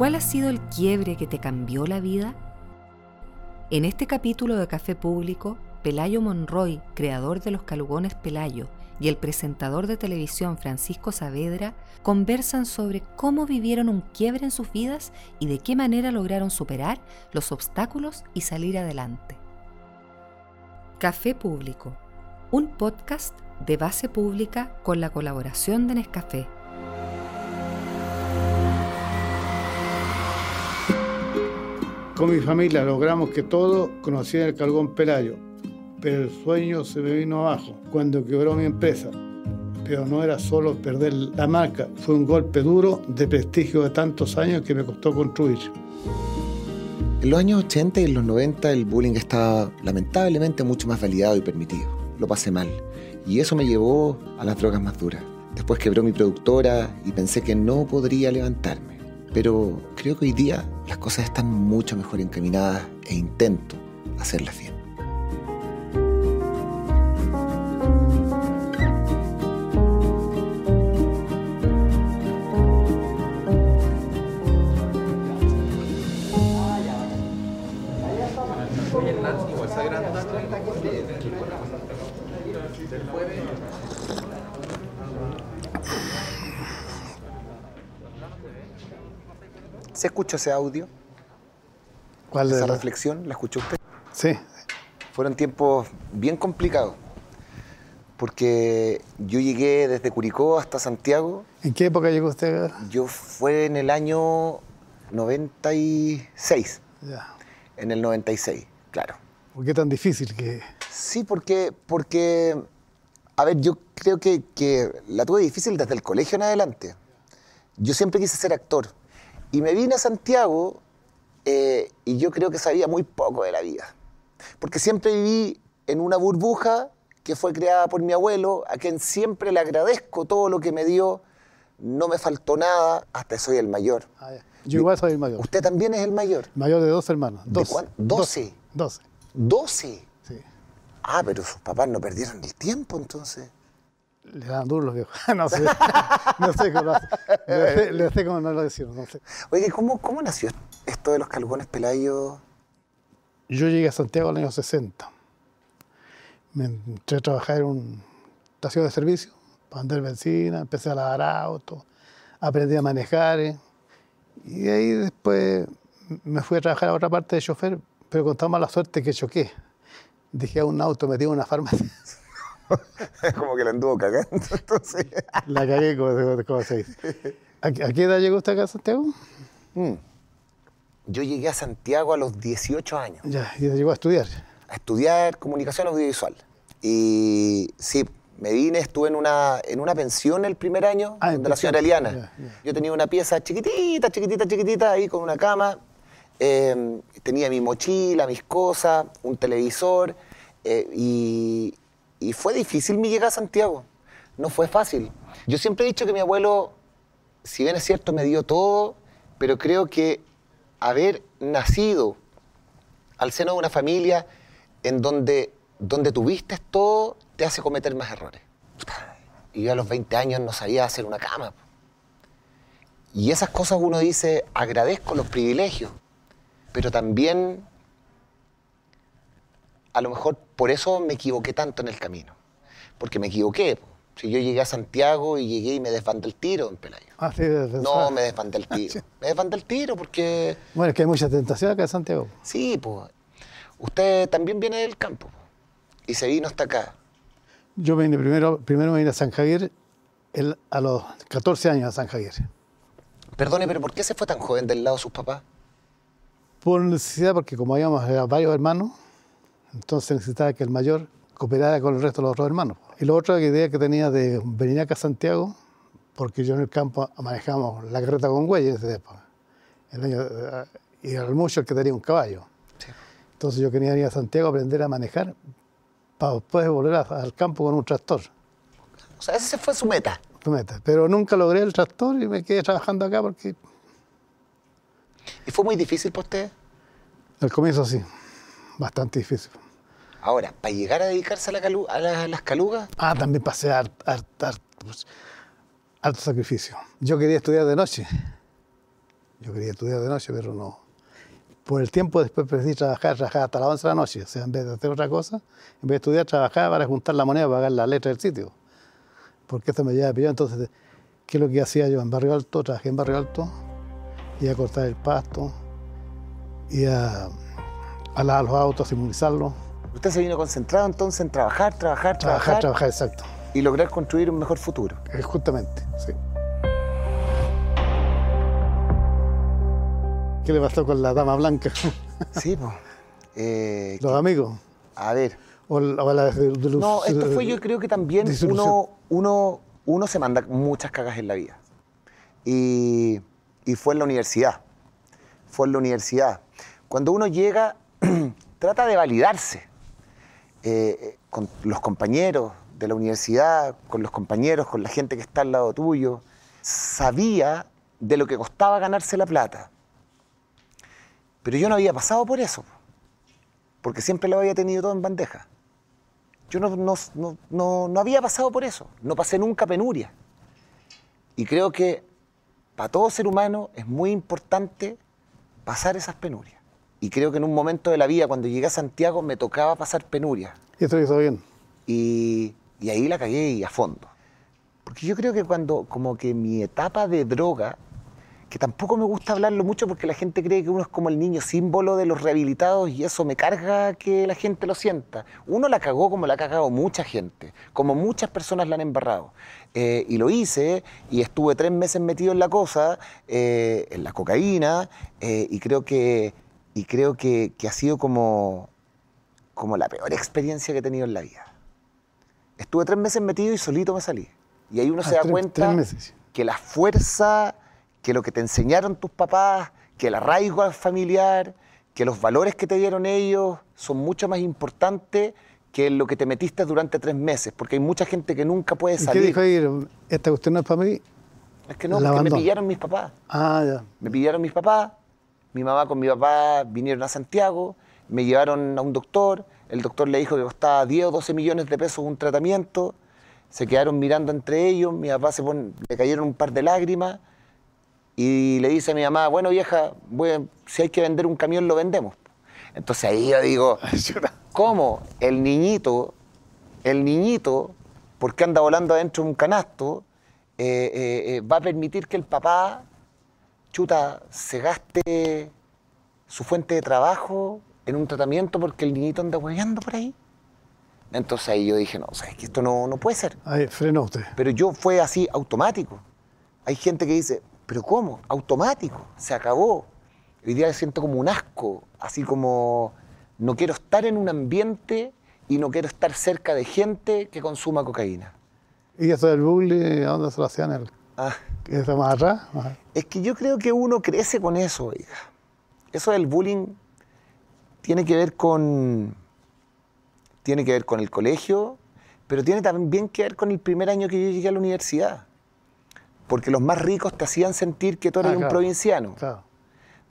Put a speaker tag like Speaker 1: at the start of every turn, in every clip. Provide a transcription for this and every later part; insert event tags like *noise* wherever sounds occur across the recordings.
Speaker 1: ¿Cuál ha sido el quiebre que te cambió la vida? En este capítulo de Café Público, Pelayo Monroy, creador de los calugones Pelayo, y el presentador de televisión Francisco Saavedra conversan sobre cómo vivieron un quiebre en sus vidas y de qué manera lograron superar los obstáculos y salir adelante. Café Público, un podcast de base pública con la colaboración de Nescafé.
Speaker 2: Con mi familia logramos que todos conocieran el Calgón Pelayo, pero el sueño se me vino abajo cuando quebró mi empresa. Pero no era solo perder la marca, fue un golpe duro de prestigio de tantos años que me costó construir.
Speaker 3: En los años 80 y en los 90 el bullying estaba lamentablemente mucho más validado y permitido. Lo pasé mal y eso me llevó a las drogas más duras. Después quebró mi productora y pensé que no podría levantarme. Pero creo que hoy día las cosas están mucho mejor encaminadas e intento hacerlas bien. ¿Se escuchó ese audio?
Speaker 2: ¿Cuál de
Speaker 3: ¿Esa reflexión? ¿La escuchó usted?
Speaker 2: Sí,
Speaker 3: Fueron tiempos bien complicados. Porque yo llegué desde Curicó hasta Santiago.
Speaker 2: ¿En qué época llegó usted?
Speaker 3: Yo fue en el año 96.
Speaker 2: Ya.
Speaker 3: En el 96, claro.
Speaker 2: ¿Por qué tan difícil que.?
Speaker 3: Sí, porque, porque a ver, yo creo que, que la tuve difícil desde el colegio en adelante. Yo siempre quise ser actor. Y me vine a Santiago eh, y yo creo que sabía muy poco de la vida. Porque siempre viví en una burbuja que fue creada por mi abuelo, a quien siempre le agradezco todo lo que me dio. No me faltó nada, hasta soy el mayor.
Speaker 2: Ah. Yo igual soy el mayor.
Speaker 3: Usted también es el mayor.
Speaker 2: Mayor de dos hermanos.
Speaker 3: ¿De
Speaker 2: Dos.
Speaker 3: cuán- doce?
Speaker 2: Doce.
Speaker 3: 12.
Speaker 2: Sí.
Speaker 3: Ah, pero sus papás no perdieron el tiempo entonces.
Speaker 2: Le dan duros los viejos. *laughs* no sé. no sé cómo lo hace. Le sé, le sé cómo no lo decimos. No sé.
Speaker 3: Oye, ¿cómo, ¿cómo nació esto de los calgones pelayos?
Speaker 2: Yo llegué a Santiago en el año 60. Me entré a trabajar en una estación de servicio para vender benzina, empecé a lavar autos, aprendí a manejar. eh, Y de ahí después me fui a trabajar a otra parte de chofer, pero con tan mala suerte que choqué. Dejé a un auto metido en una farmacia. *laughs* *laughs*
Speaker 3: Como que la anduvo cagando, *laughs* entonces.
Speaker 2: La cagué, como, como se dice. ¿A, qué- edad llegó usted acá a Santiago?
Speaker 3: Mm. Yo llegué a Santiago a los 18 años
Speaker 2: Ya, y llegó a estudiar.
Speaker 3: a estudiar comunicación audiovisual. Y sí, me vine, estuve en una, en una pensión el primer año,
Speaker 2: Ah,
Speaker 3: de la señora Eliana. Yo tenía una pieza chiquitita, chiquitita, chiquitita, ahí con una cama. Eh, tenía mi mochila, mis cosas, un televisor. eh, y, y fue difícil mi llegada a Santiago. No fue fácil. Yo siempre he dicho que mi abuelo, si bien es cierto, me dio todo, pero creo que haber nacido al seno de una familia en donde, donde tuviste todo te hace cometer más errores. Y yo a los 20 años no sabía hacer una cama. Y esas cosas uno dice, agradezco los privilegios, pero también a lo mejor por eso me equivoqué tanto en el camino. Porque me equivoqué. Si yo llegué a Santiago y llegué y me desbandé el tiro en Pelayo.
Speaker 2: Ah, sí,
Speaker 3: No, me desbandé el tiro. *laughs* Me desbandé el tiro porque...
Speaker 2: Bueno, es que hay mucha tentación acá en Santiago.
Speaker 3: Sí, pues. Usted también viene del campo po, y se vino hasta acá.
Speaker 2: Yo vine primero, primero me vine a San Javier el- a los 14 años a San Javier.
Speaker 3: Perdone, pero ¿por qué se fue tan joven del lado de sus papás?
Speaker 2: Por necesidad, porque como habíamos eh, varios hermanos, entonces necesitaba que el mayor cooperara con el resto de los otros hermanos. Y la otra idea que tenía de venir acá a Santiago, porque yo en el campo manejábamos la carreta con güeyes en esa época. El año, eh, y era mucho el que tenía un caballo. Entonces yo quería ir a Santiago a aprender a manejar para después volver a- al campo con un tractor.
Speaker 3: O sea, esa fue su meta.
Speaker 2: tu meta. Pero nunca logré el tractor y me quedé trabajando acá porque
Speaker 3: ¿Y fue muy difícil para usted?
Speaker 2: al comienzo sí, bastante difícil.
Speaker 3: Ahora, para llegar a dedicarse a, las calugas,
Speaker 2: Ah, también pasé harto, pues, sacrificio. Yo quería estudiar de noche. Yo quería estudiar de noche, pero no. Por el tiempo después preferí trabajar, trabajar hasta las 11 de la noche. O sea, en vez de hacer otra cosa, en vez de estudiar, trabajaba para juntar la moneda para pagar la letra del sitio. Porque esto me llevaba pillar. Entonces, ¿qué es lo que hacía yo en Barrio Alto? Trabajé en Barrio Alto, iba a cortar el pasto, iba a lavar los autos, a.
Speaker 3: Usted se vino concentrado entonces en trabajar, trabajar,
Speaker 2: Trabajar,
Speaker 3: trabajar,
Speaker 2: trabajar, exacto.
Speaker 3: y lograr construir un mejor futuro.
Speaker 2: Eh, Justamente, sí. ¿Qué le pasó con la dama blanca?
Speaker 3: Sí, pues. Eh, *laughs*
Speaker 2: Los amigos.
Speaker 3: a ver.
Speaker 2: O, o la de- de-
Speaker 3: No, esto fue yo *laughs* creo que también uno, uno, uno se manda muchas cagas en la vida. Y, y fue en la universidad. Fue en la universidad. Cuando uno llega, *clears throat* trata de validarse eh, con los compañeros de la universidad, con los compañeros, con la gente que está al lado tuyo. Sabía de lo que costaba ganarse la plata. Pero yo no había pasado por eso, porque siempre lo había tenido todo en bandeja. Yo no, no- no- no había pasado por eso, no pasé nunca penuria. Y creo que para todo ser humano es muy importante pasar esas penurias. Y creo que en un momento de la vida, cuando llegué a Santiago, me tocaba pasar penuria.
Speaker 2: Y esto bien.
Speaker 3: Y, y ahí la cagué y a fondo. Porque yo creo que cuando, como que mi etapa de droga, que tampoco me gusta hablarlo mucho porque la gente cree que uno es como el niño símbolo de los rehabilitados y eso me carga que la gente lo sienta. Uno la cagó como la ha cagado mucha gente, como muchas personas la han embarrado. Eh, y lo hice y estuve tres meses metido en la cosa, eh, en la cocaína, eh, y creo que, y creo que, que ha sido como, como la peor experiencia que he tenido en la vida. Estuve tres meses metido y solito me salí. Y ahí uno
Speaker 2: Ah,
Speaker 3: se da
Speaker 2: tres-
Speaker 3: cuenta
Speaker 2: tres meses.
Speaker 3: que la fuerza, que lo que te enseñaron tus papás, que el arraigo familiar, que los valores que te dieron ellos son mucho más importantes que lo que te metiste durante tres meses, porque hay mucha gente que nunca puede
Speaker 2: ¿Y qué
Speaker 3: salir.
Speaker 2: dijo ahí? Esta cuestión no es para mí.
Speaker 3: Es que no, porque me pillaron mis papás.
Speaker 2: Ah, ya.
Speaker 3: Me pillaron mis papás, mi mamá con mi papá vinieron a Santiago, me llevaron a un doctor, el doctor le dijo que costaba 10 o 12 millones de pesos un tratamiento, se quedaron mirando entre ellos, mi papá se pon- le cayeron un par de lágrimas y le dice a mi mamá, bueno vieja, a- si hay que vender un camión lo vendemos. Entonces ahí yo digo, *laughs* ¿cómo el niñito, el niñito, porque anda volando adentro de un canasto, eh, eh, eh, va a permitir que el papá chuta, se gaste su fuente de trabajo en un tratamiento porque el niñito anda hueveando por ahí. Entonces ahí yo dije, no, sabes que esto no, no puede ser.
Speaker 2: Ahí frenó usted.
Speaker 3: Pero yo fue así, automático. Hay gente que dice, pero ¿cómo? Automático, se acabó. Hoy día siento como un asco, así como no quiero estar en un ambiente y no quiero estar cerca de gente que consuma cocaína.
Speaker 2: ¿Y eso del bullying, a dónde se lo hacían? El,
Speaker 3: Ah,
Speaker 2: ¿Eso más atrás? Ajá.
Speaker 3: Es que yo creo que uno crece con eso, oiga. Eso del bullying tiene que ver con. Tiene que ver con el colegio, pero tiene también que ver con el primer año que yo llegué a la universidad. Porque los más ricos te hacían sentir que tú eras
Speaker 2: Ah,
Speaker 3: un provinciano.
Speaker 2: Claro.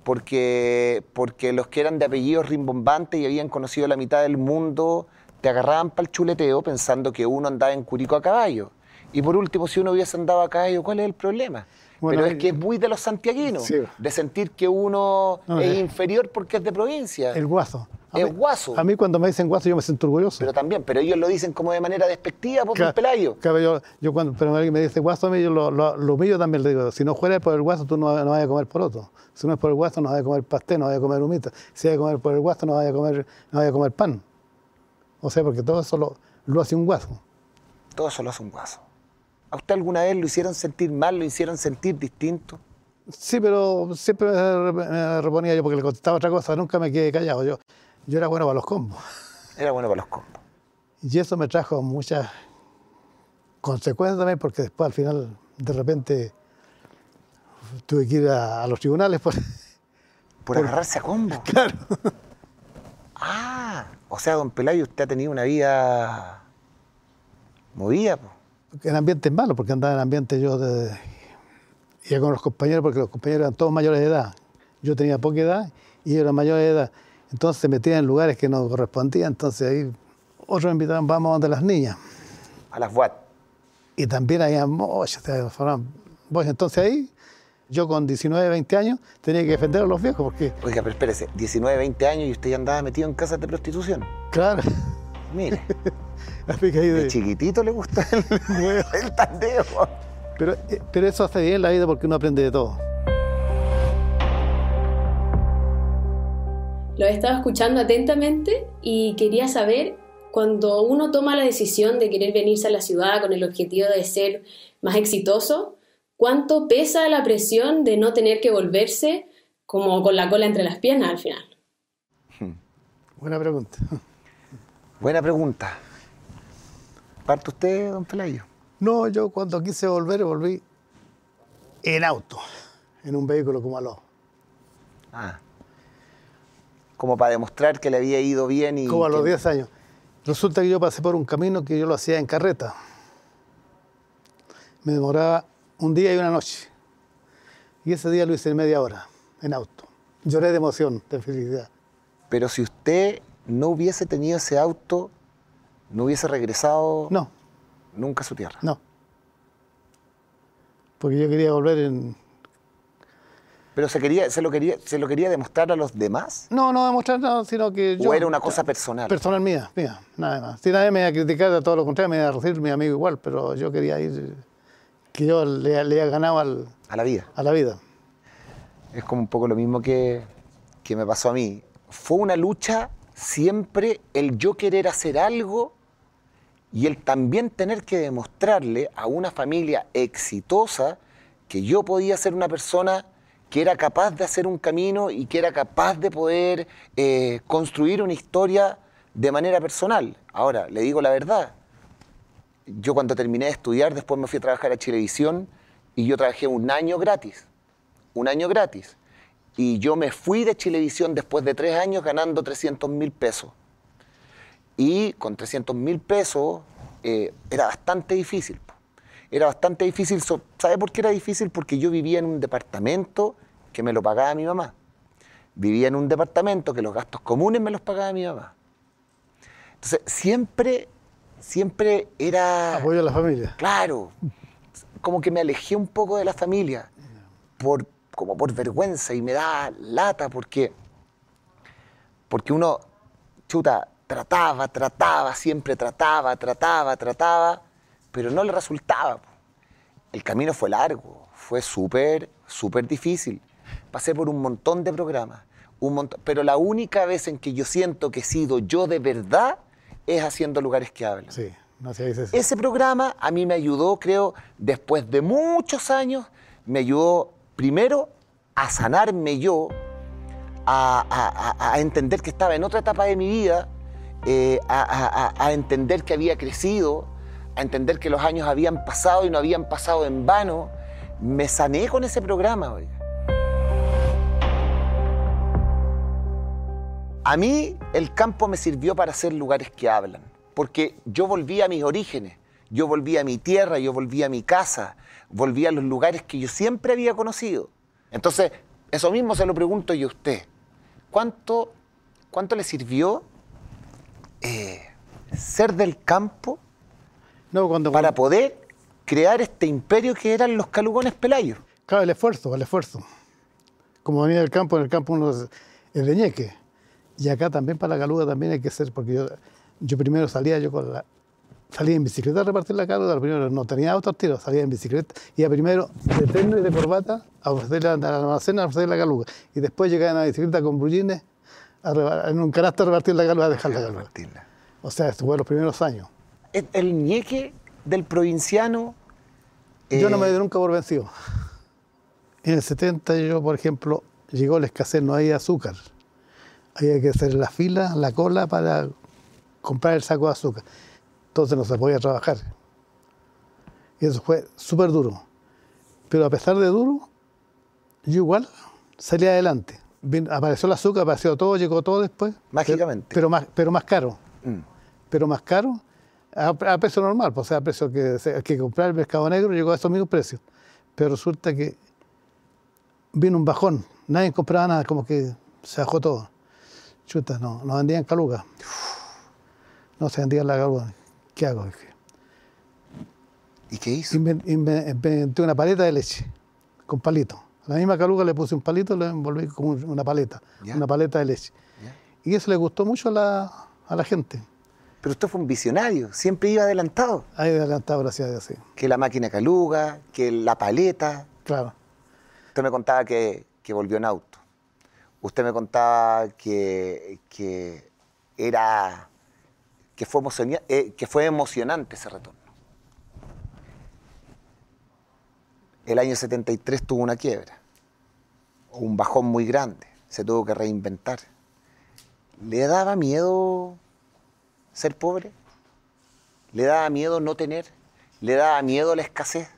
Speaker 3: Porque, porque los que eran de apellidos rimbombantes y habían conocido la mitad del mundo te agarraban para el chuleteo pensando que uno andaba en Curico a caballo. Y por último, si uno hubiese andado a caballo, ¿cuál es el problema?
Speaker 2: Bueno,
Speaker 3: Pero es que es muy de los santiaguinos,
Speaker 2: Sí.
Speaker 3: de sentir que uno
Speaker 2: No,
Speaker 3: es
Speaker 2: eh,
Speaker 3: inferior porque es de provincia.
Speaker 2: El guaso. A
Speaker 3: El
Speaker 2: mí-
Speaker 3: guaso.
Speaker 2: A mí cuando me dicen guaso yo me siento orgulloso.
Speaker 3: Pero también, pero ellos lo dicen como de manera despectiva, por
Speaker 2: Ca-
Speaker 3: un pelayo.
Speaker 2: claro, yo, yo cuando pero alguien me dice guaso a mí, yo lo, lo, lo humillo también le digo, si no fuera por el guaso tú no, no vas a comer poroto. Si no es por el guaso no vas a comer pastel, no vas a comer humita. Si vas a comer por el guaso no vas a comer, no vas a comer pan. O sea, porque todo eso lo, lo hace un guaso.
Speaker 3: Todo eso lo hace un guaso. ¿A usted alguna vez lo hicieron sentir mal, lo hicieron sentir distinto?
Speaker 2: Sí, pero siempre me, reponía yo porque le contestaba otra cosa, nunca me quedé callado. Yo, yo era bueno para los combos.
Speaker 3: Era bueno para los combos.
Speaker 2: Y eso me trajo muchas consecuencias también, porque después al final, de repente, tuve que ir a, a los tribunales. Por,
Speaker 3: Por, agarrarse a combo. *laughs*
Speaker 2: claro.
Speaker 3: Ah, o sea, don Pelayo, usted ha tenido una vida movida. po.
Speaker 2: En ambientes malos, porque andaba en ambientes yo de, iba con los compañeros, porque los compañeros eran todos mayores de edad. Yo tenía poca edad y ellos eran mayores de edad. Entonces se metían en lugares que no correspondían. Entonces ahí otros me invitaban, vamos donde las niñas.
Speaker 3: A las WAT.
Speaker 2: Y también había mochas. Entonces ahí Yo con 19, 20 años tenía que defender a los viejos porque,
Speaker 3: Oiga, pero espérese, 19, 20 años y usted ya andaba metido en casas de prostitución.
Speaker 2: claro,
Speaker 3: Mire, *laughs*
Speaker 2: ahí
Speaker 3: de
Speaker 2: de-
Speaker 3: chiquitito le gusta el, *laughs* el tandeo.
Speaker 2: pero, eh, pero eso hace bien la vida porque uno aprende de todo.
Speaker 4: Lo he estado escuchando atentamente y quería saber, cuando uno toma la decisión de querer venirse a la ciudad con el objetivo de ser más exitoso, ¿cuánto pesa la presión de no tener que volverse como con la cola entre las piernas al final?
Speaker 2: Buena pregunta.
Speaker 3: Buena pregunta. ¿Parte usted, don Pelayo?
Speaker 2: No, yo cuando quise volver, volví en auto, en un vehículo como aló.
Speaker 3: Ah. Como para demostrar que le había ido bien y.
Speaker 2: Como a los
Speaker 3: que-
Speaker 2: 10 años. Resulta que yo pasé por un camino que yo lo hacía en carreta. Me demoraba un día y una noche. Y ese día lo hice en media hora, en auto. Lloré de emoción, de felicidad.
Speaker 3: Pero si usted no hubiese tenido ese auto, no hubiese regresado
Speaker 2: No,
Speaker 3: nunca a su tierra.
Speaker 2: no. Porque yo quería volver en...
Speaker 3: Pero se, quería, se, lo quería, se lo quería demostrar a los demás.
Speaker 2: No, no demostrar nada, sino que yo...
Speaker 3: ¿O era una cosa personal?
Speaker 2: Personal mía, mía, nada más. Si nadie me iba a criticar, a todo lo contrario, me iba a recibir mi amigo igual, pero yo quería ir... Que yo le, le ganado al-
Speaker 3: a la vida.
Speaker 2: a la vida.
Speaker 3: Es como un poco lo mismo que, que me pasó a mí. Fue una lucha siempre el yo querer hacer algo y el también tener que demostrarle a una familia exitosa que yo podía ser una persona que era capaz de hacer un camino y que era capaz de poder eh, construir una historia de manera personal. Ahora, le digo la verdad, yo cuando terminé de estudiar, después me fui a trabajar a Chilevisión y yo trabajé un año gratis, un año gratis. Y yo me fui de Chilevisión después de tres años ganando 300 mil pesos. Y con 300 mil pesos eh, era bastante difícil. Era bastante difícil. so- ¿Sabe por qué era difícil? Porque yo vivía en un departamento que me lo pagaba mi mamá. Vivía en un departamento que los gastos comunes me los pagaba mi mamá. Entonces, siempre, siempre era...
Speaker 2: Apoyo a la familia.
Speaker 3: Claro, como que me alejé un poco de la familia, por, como por vergüenza y me da lata porque, porque uno, chuta, trataba, trataba, siempre trataba, trataba, trataba, pero no le resultaba. El camino fue largo, fue súper, súper difícil. Pasé por un montón de programas, un montón, pero la única vez en que yo siento que he sido yo de verdad es haciendo lugares que hablan.
Speaker 2: Sí, no dice eso.
Speaker 3: Ese programa a mí me ayudó, creo, después de muchos años, me ayudó primero a sanarme yo, a, a- a- a entender que estaba en otra etapa de mi vida, eh, a, entender que había crecido, a entender que los años habían pasado y no habían pasado en vano. Me sané con ese programa. A mí el campo me sirvió para hacer lugares que hablan, porque yo volví a mis orígenes, yo volví a mi tierra, yo volví a mi casa, volví a los lugares que yo siempre había conocido. Entonces, eso mismo se lo pregunto yo a usted. ¿Cuánto, cuánto le sirvió eh, ser del campo
Speaker 2: No, cuando,
Speaker 3: para poder crear este imperio que eran los calugones pelayos?
Speaker 2: Claro, el esfuerzo, el esfuerzo. Como venía del campo, en el campo uno es es de ñeque. Y acá también para la caluga también hay que ser, porque yo, yo primero salía yo con la... Salía en bicicleta a repartir la caluga, primero no tenía auto al tiro, salía en bicicleta, iba primero de terno y de corbata a ofrecer la, almacén a ofrecer la caluga. Y después llegaba en la bicicleta con brullines a reba- en un canasto a repartir la caluga, a dejar la caluga. O sea, esto fue los primeros años.
Speaker 3: El, el ñeque del provinciano...
Speaker 2: Yo no
Speaker 3: eh,
Speaker 2: me di nunca por vencido. En el 70 yo, por ejemplo, llegó la escasez, no había azúcar. Había que hacer la fila, la cola para comprar el saco de azúcar. Entonces no se podía trabajar. Y eso fue súper duro. Pero a pesar de duro, yo igual salí adelante. Apareció el azúcar, apareció todo, llegó todo después.
Speaker 3: Mágicamente.
Speaker 2: Pero, pero más, pero más caro
Speaker 3: mm.
Speaker 2: pero más caro, a, a precio normal, pues, o sea, a precio que, que comprar el mercado negro llegó a esos mismos precios. Pero resulta que vino un bajón, nadie compraba nada, como que se bajó todo. Chuta, no, no vendían caluga. No se vendían la caluga. ¿Qué hago?
Speaker 3: ¿Y qué hizo?
Speaker 2: Inven- inven- Inventé una paleta de leche con palito. La misma caluga le puse un palito y le envolví como un- una paleta,
Speaker 3: Ya.
Speaker 2: una paleta de leche.
Speaker 3: ¿Ya?
Speaker 2: Y eso le gustó mucho a la, a la gente.
Speaker 3: Pero usted fue un visionario, siempre iba adelantado.
Speaker 2: Ahí adelantado, gracias a Dios, sí.
Speaker 3: Que la máquina caluga, que la paleta.
Speaker 2: Claro.
Speaker 3: Usted me contaba que, que volvió en auto. Usted me contaba que, que era que fue, eh, que fue emocionante ese retorno. El año 73 tuvo una quiebra, un bajón muy grande, se tuvo que reinventar. ¿Le daba miedo ser pobre? ¿Le daba miedo no tener? ¿Le daba miedo la escasez?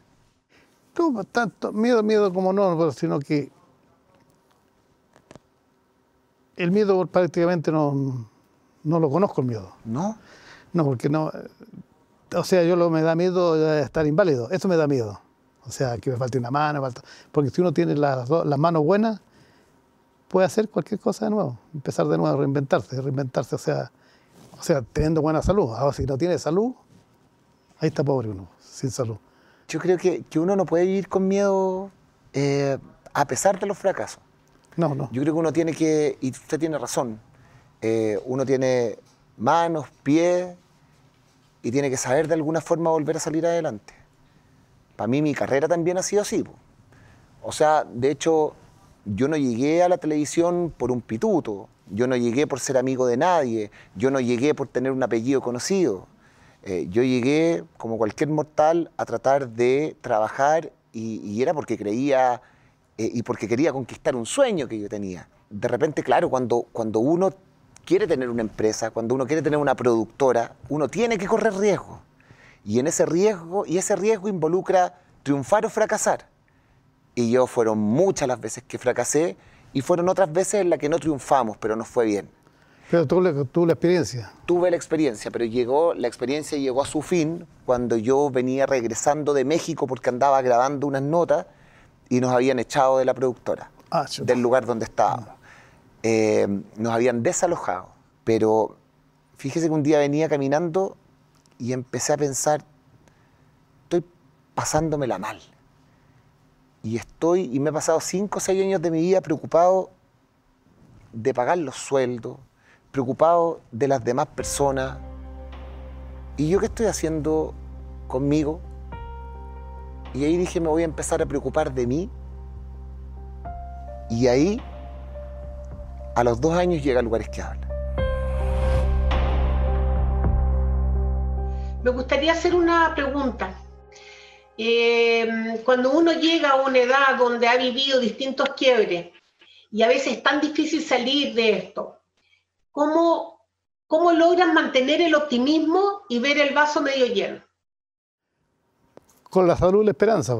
Speaker 2: No, tanto miedo, miedo como no, sino que el miedo prácticamente no, no lo conozco el miedo.
Speaker 3: ¿No?
Speaker 2: No, porque no. eh, O sea, yo lo me da miedo de estar inválido. Eso me da miedo. O sea, que me falte una mano, falta- porque si uno tiene las, las manos buenas, puede hacer cualquier cosa de nuevo, empezar de nuevo, reinventarse, reinventarse. O sea, o sea, teniendo buena salud. Ahora, si no tiene salud, ahí está pobre uno, sin salud.
Speaker 3: Yo creo que, que uno no puede vivir con miedo eh, a pesar de los fracasos.
Speaker 2: No, no.
Speaker 3: Yo creo que uno tiene que, y usted tiene razón, eh, uno tiene manos, pies y tiene que saber de alguna forma volver a salir adelante. Para mí mi carrera también ha sido así. O sea, de hecho, yo no llegué a la televisión por un pituto, yo no llegué por ser amigo de nadie, yo no llegué por tener un apellido conocido. Eh, yo llegué, como cualquier mortal, a tratar de trabajar y, y era porque creía eh, y porque quería conquistar un sueño que yo tenía. De repente, claro, cuando, cuando uno quiere tener una empresa, cuando uno quiere tener una productora, uno tiene que correr riesgo. Y en ese riesgo, y ese riesgo involucra triunfar o fracasar. Y yo fueron muchas las veces que fracasé y fueron otras veces en las que no triunfamos, pero nos fue bien.
Speaker 2: Pero tú, le- tú la experiencia.
Speaker 3: Tuve la experiencia, pero llegó, la experiencia llegó a su fin cuando yo venía regresando de México porque andaba grabando unas notas y nos habían echado de la productora,
Speaker 2: Ah,
Speaker 3: del lugar donde estábamos. Eh, nos habían desalojado. Pero fíjese que un día venía caminando y empecé a pensar, estoy pasándomela mal. Y estoy, y me he pasado cinco o seis años de mi vida preocupado de pagar los sueldos, preocupado de las demás personas. ¿Y yo qué estoy haciendo conmigo? Y ahí dije, me voy a empezar a preocupar de mí. Y ahí, a los dos años, llega a lugares que habla.
Speaker 5: Me gustaría hacer una pregunta. Eh, cuando uno llega a una edad donde ha vivido distintos quiebres y a veces es tan difícil salir de esto, ¿cómo, cómo logran mantener el optimismo y ver el vaso medio lleno?
Speaker 2: Con la salud y la esperanza.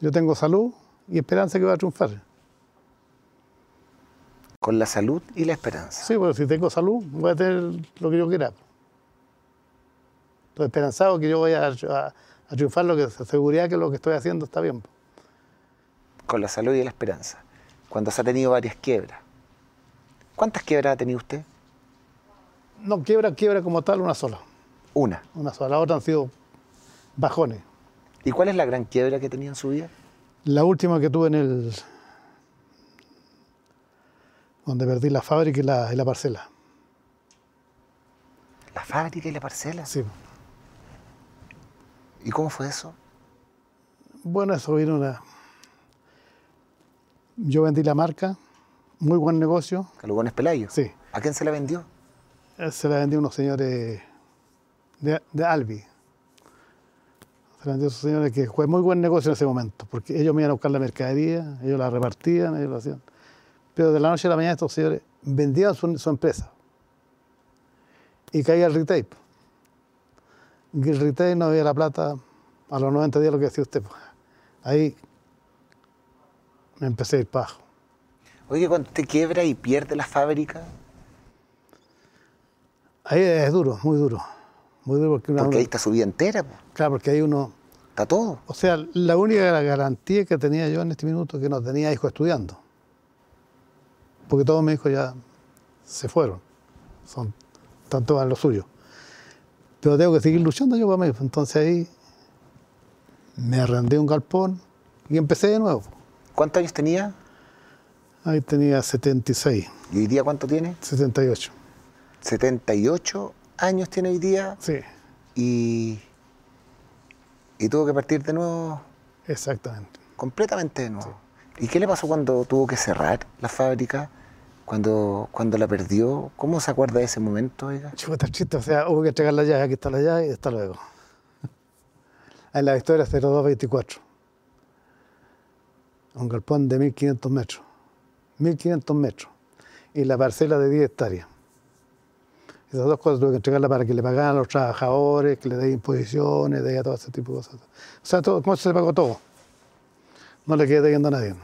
Speaker 2: Yo tengo salud y esperanza que va a triunfar.
Speaker 3: Con la salud y la esperanza.
Speaker 2: Sí, porque si tengo salud, voy a tener lo que yo quiera. Esperanzado que yo voy a, a- a triunfar, lo que seguridad que lo que estoy haciendo está bien.
Speaker 3: Con la salud y la esperanza. Cuando se ha tenido varias quiebras. ¿Cuántas quiebras ha tenido usted?
Speaker 2: No, quiebra, quiebra como tal, una sola.
Speaker 3: Una.
Speaker 2: Una sola. La otra han sido bajones.
Speaker 3: ¿Y cuál es la gran quiebra que tenía en su vida?
Speaker 2: La última que tuve en el. donde perdí la fábrica y la, y la parcela.
Speaker 3: La fábrica y la parcela.
Speaker 2: Sí.
Speaker 3: ¿Y cómo fue eso?
Speaker 2: Bueno, eso vino una. Yo vendí la marca, muy buen negocio.
Speaker 3: Calugones Pelayo.
Speaker 2: Sí.
Speaker 3: ¿A quién se la vendió?
Speaker 2: Eh, Se la vendí a unos señores de, de Albi. Se la vendí a esos señores que fue muy buen negocio en ese momento, porque ellos me iban a buscar la mercadería, ellos la repartían, ellos lo hacían. Pero de la noche a la mañana estos señores vendían su, su empresa. Y caía el retail. Retail no había la plata a los 90 días, lo que decía usted. pues. Ahí me empecé a ir abajo.
Speaker 3: Oye, cuando usted quiebra y pierde la fábrica,
Speaker 2: Ahí es duro, muy duro. Muy duro porque, una-
Speaker 3: porque ahí está su vida entera, po.
Speaker 2: claro, porque ahí uno
Speaker 3: está todo.
Speaker 2: O sea, la única garantía que tenía yo en este minuto es que no tenía hijos estudiando. Porque todos mis hijos ya se fueron. Son, todos en lo suyo. Pero tengo que seguir luchando yo para mí. Entonces ahí me arrendé un galpón, Y empecé de nuevo.
Speaker 3: ¿Cuántos años tenía?
Speaker 2: Ahí tenía 76,
Speaker 3: ¿Y hoy día cuánto tiene?
Speaker 2: 78.
Speaker 3: 78 años tiene hoy día
Speaker 2: Sí,
Speaker 3: y, y tuvo que partir de nuevo,
Speaker 2: exactamente.
Speaker 3: completamente de nuevo. ¿Y qué le pasó cuando tuvo que cerrar la fábrica? Cuando, cuando la perdió, ¿cómo se acuerda de ese momento? Oiga?
Speaker 2: Chuta, chiste, o sea, hubo que entregar la aquí está la llave y hasta luego. En la historia 0224. Un galpón de 1500 metros. 1500 metros. Y la parcela de 10 hectáreas. Esas dos cosas tuve que entregarla para que le pagaran a los trabajadores, que le den imposiciones, de todo ese tipo de cosas. O sea, todo, ¿cómo se le pagó todo? No le quedé debiendo a nadie.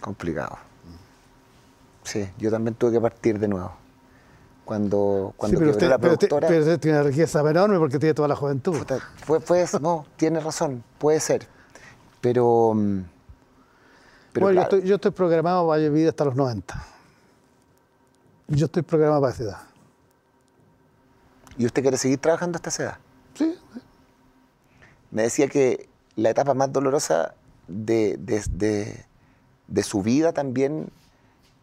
Speaker 3: Complicado. Sí, yo también tuve que partir de nuevo. Cuando, cuando
Speaker 2: Sí, pero usted,
Speaker 3: la productora.
Speaker 2: pero usted tiene una riqueza enorme porque tiene toda la juventud.
Speaker 3: Puta, fue, fue- no, tiene razón, puede ser. Pero. mm, pero
Speaker 2: bueno, yo, estoy, yo estoy programado para vivir hasta los 90. Yo estoy programado para esa edad.
Speaker 3: ¿Y usted quiere seguir trabajando hasta esa edad?
Speaker 2: Sí,
Speaker 3: Me decía que la etapa más dolorosa de, de- de- de su vida también,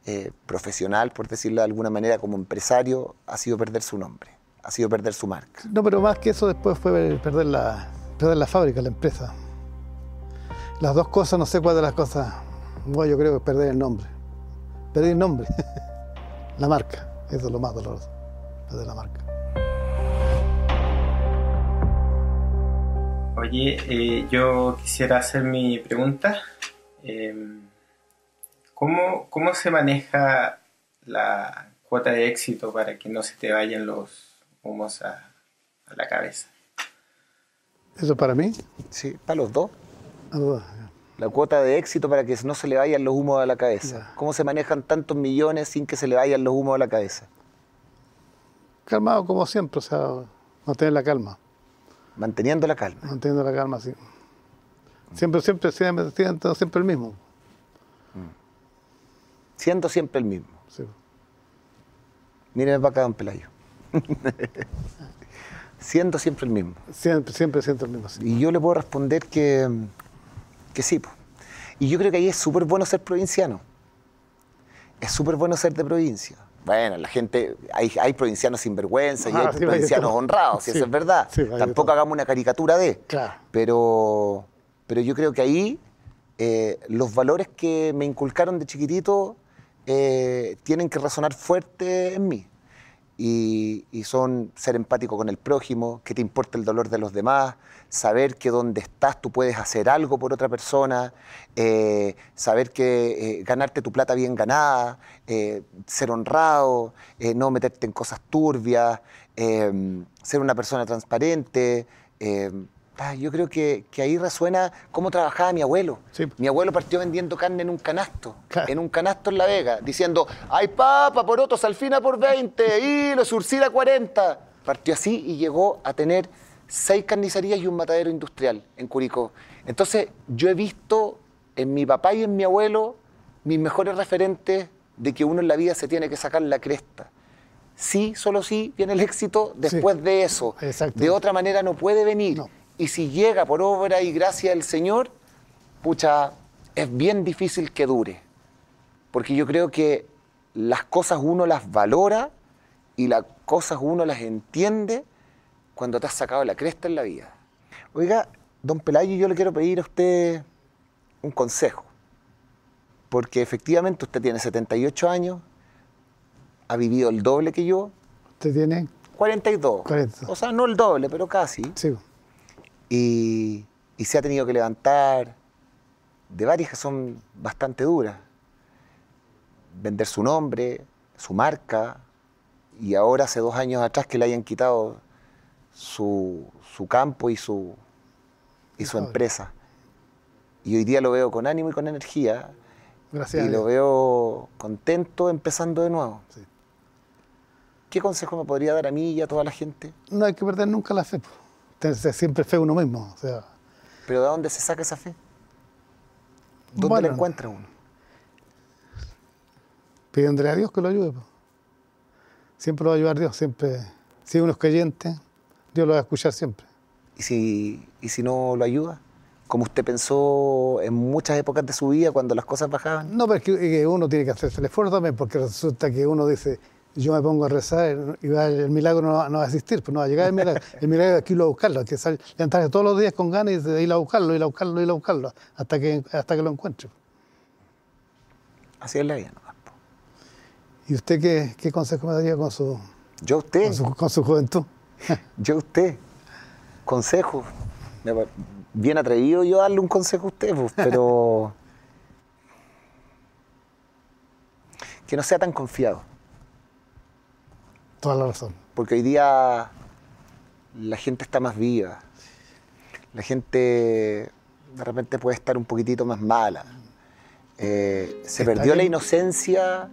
Speaker 3: eh, profesional, por decirlo de alguna manera, como empresario, ha sido perder su nombre, ha sido perder su marca.
Speaker 2: no, pero más que eso después fue perder la, perder la fábrica, la empresa. Las dos cosas, no sé cuál de las cosas. Bueno, yo creo que es perder el nombre. Perder el nombre. *laughs* la marca. Eso es lo más doloroso. Perder la marca.
Speaker 6: Oye, eh, yo quisiera hacer mi pregunta. Eh, ¿cómo, ¿Cómo se maneja la cuota de éxito para que no se te vayan los humos a, a la cabeza?
Speaker 2: Eso para mí.
Speaker 3: Sí, para los dos.
Speaker 2: a los dos,
Speaker 3: La cuota de éxito para que no se le vayan los humos a la cabeza.
Speaker 2: Ya.
Speaker 3: ¿Cómo se manejan tantos millones sin que se le vayan los humos a la cabeza?
Speaker 2: Calmado como siempre, o sea, mantener la calma.
Speaker 3: Manteniendo la calma.
Speaker 2: Manteniendo la calma, sí. Siempre, siempre, siempre, siempre, siempre el mismo.
Speaker 3: Siendo siempre el mismo.
Speaker 2: Sí.
Speaker 3: Míreme para acá, don Pelayo. *laughs* Siendo siempre el mismo.
Speaker 2: Siempre, siempre siento el mismo. sí.
Speaker 3: Y yo le puedo responder que, que sí. po. Y yo creo que ahí es súper bueno ser provinciano. Es súper bueno ser de provincia. Bueno, la gente, hay, hay provincianos sinvergüenza y
Speaker 2: Ah,
Speaker 3: hay
Speaker 2: sí, hay de
Speaker 3: provincianos honrados, si
Speaker 2: Sí,
Speaker 3: eso es verdad.
Speaker 2: sí, de
Speaker 3: Tampoco hagamos una caricatura de.
Speaker 2: Claro.
Speaker 3: Pero, pero yo creo que ahí eh, los valores que me inculcaron de chiquitito eh, tienen que resonar fuerte en mí. Y, son ser empático con el prójimo, que te importa el dolor de los demás, saber que donde estás tú puedes hacer algo por otra persona, eh, saber que eh, ganarte tu plata bien ganada, ser honrado, no meterte en cosas turbias, ser una persona transparente. Ah, yo creo que, que ahí resuena cómo trabajaba mi abuelo.
Speaker 2: Sí.
Speaker 3: Mi abuelo partió vendiendo carne en un canasto,
Speaker 2: Claro.
Speaker 3: en un canasto en La Vega, diciendo, hay papa, porotos, alfina por 20 y los surcida 40. Partió así y llegó a tener seis carnicerías y un matadero industrial en Curicó. Entonces, yo he visto en mi papá y en mi abuelo mis mejores referentes de que uno en la vida se tiene que sacar la cresta. Sí, solo sí viene el éxito después de eso.
Speaker 2: exacto.
Speaker 3: De otra manera no puede venir.
Speaker 2: No.
Speaker 3: Y si llega por obra y gracia del Señor, pucha, es bien difícil que dure. Porque yo creo que las cosas uno las valora y las cosas uno las entiende cuando te has sacado la cresta en la vida. Oiga, don Pelayo, yo le quiero pedir a usted un consejo. Porque efectivamente usted tiene 78 años, ha vivido el doble que yo,
Speaker 2: ¿Usted tiene?
Speaker 3: 42.
Speaker 2: 42.
Speaker 3: O sea, no el doble, pero casi.
Speaker 2: Sí.
Speaker 3: Y, y se ha tenido que levantar de varias que son bastante duras. Vender su nombre, su marca, y ahora hace dos años atrás que le hayan quitado su, su campo y su, y su empresa. Y hoy día lo veo con ánimo y con energía,
Speaker 2: Gracias.
Speaker 3: y lo veo contento empezando de nuevo.
Speaker 2: Sí.
Speaker 3: ¿Qué consejo me podría dar a mí y a toda la gente?
Speaker 2: No hay que perder nunca la fe. Tenerse siempre fe uno mismo. O sea,
Speaker 3: ¿Pero de dónde se saca esa fe? ¿Dónde
Speaker 2: Bueno,
Speaker 3: la encuentra uno?
Speaker 2: pidiéndole a Dios que lo ayude. po. Siempre lo va a ayudar Dios. Siempre. Si uno es creyente, Dios lo va a escuchar siempre.
Speaker 3: ¿Y si, y si no lo ayuda? Como usted pensó en muchas épocas de su vida cuando las cosas bajaban.
Speaker 2: No, pero es que uno tiene que hacerse el esfuerzo también, porque resulta que uno dice, yo me pongo a rezar y va- el milagro no va, no va a existir, pues no va a llegar el milagro. *laughs* El milagro es que irlo a buscarlo, hay que sal- levantarse todos los días con ganas y de ir a buscarlo, ir a buscarlo, ir a buscarlo, hasta que, hasta que lo encuentre.
Speaker 3: Así es la vida. po.
Speaker 2: ¿Y usted qué, qué consejo me daría con su,
Speaker 3: Yo usted,
Speaker 2: con su, con su juventud? *laughs*
Speaker 3: yo usted. Consejo. Bien atrevido yo darle un consejo a usted, pues, *laughs* pero... que no sea tan confiado.
Speaker 2: Toda la razón.
Speaker 3: Porque hoy día la gente está más viva. La gente de repente puede estar un poquitito más mala. Eh, se
Speaker 2: Está
Speaker 3: perdió la inocencia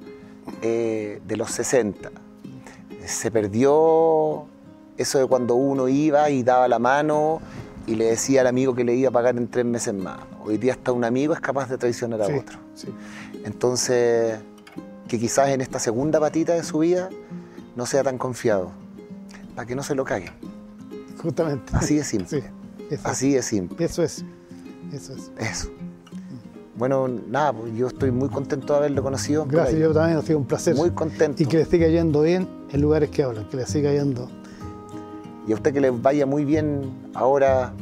Speaker 3: eh, de los 60. Se perdió eso de cuando uno iba y daba la mano y le decía al amigo que le iba a pagar en tres meses más. Hoy día hasta un amigo es capaz de traicionar a
Speaker 2: Sí,
Speaker 3: otro.
Speaker 2: sí.
Speaker 3: Entonces, que quizás en esta segunda patita de su vida no sea tan confiado, para que no se lo caguen.
Speaker 2: Justamente.
Speaker 3: Así de simple.
Speaker 2: Sí, eso,
Speaker 3: Así de simple.
Speaker 2: eso es. Eso es.
Speaker 3: Eso. Bueno, nada, pues yo estoy muy contento de haberlo conocido.
Speaker 2: Gracias, yo también, ha sido un placer.
Speaker 3: Muy contento.
Speaker 2: Y que le siga yendo bien en lugares que hablan, que le siga yendo.
Speaker 3: Y a usted que le vaya muy bien ahora,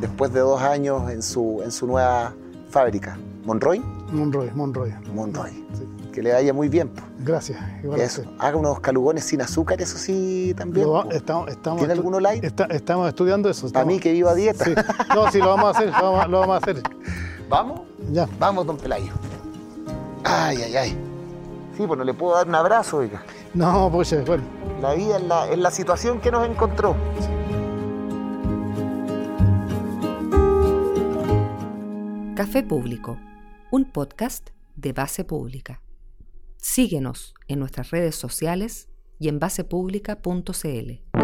Speaker 3: después de dos años en su, en su nueva fábrica. ¿Monroy?
Speaker 2: Monroy, Monroy.
Speaker 3: Monroy.
Speaker 2: Sí.
Speaker 3: Que le vaya muy bien. pues.
Speaker 2: Gracias. igual a
Speaker 3: Eso. Haga unos calugones sin azúcar, eso sí, también.
Speaker 2: Lo estamos, estamos
Speaker 3: ¿Tiene alguno light?
Speaker 2: está- estamos estudiando eso.
Speaker 3: Para mí que vivo a dieta.
Speaker 2: Sí. No, sí, lo vamos a hacer, lo vamos, a- lo vamos a hacer. *laughs*
Speaker 3: ¿Vamos?
Speaker 2: Ya.
Speaker 3: Vamos, don Pelayo. Ay, ay, ay. Sí, pues no le puedo dar un abrazo, oiga.
Speaker 2: No, pues bueno.
Speaker 3: La vida es la, es la situación que nos encontró.
Speaker 1: Café Público, un podcast de base pública. Síguenos en nuestras redes sociales y en basepública.cl.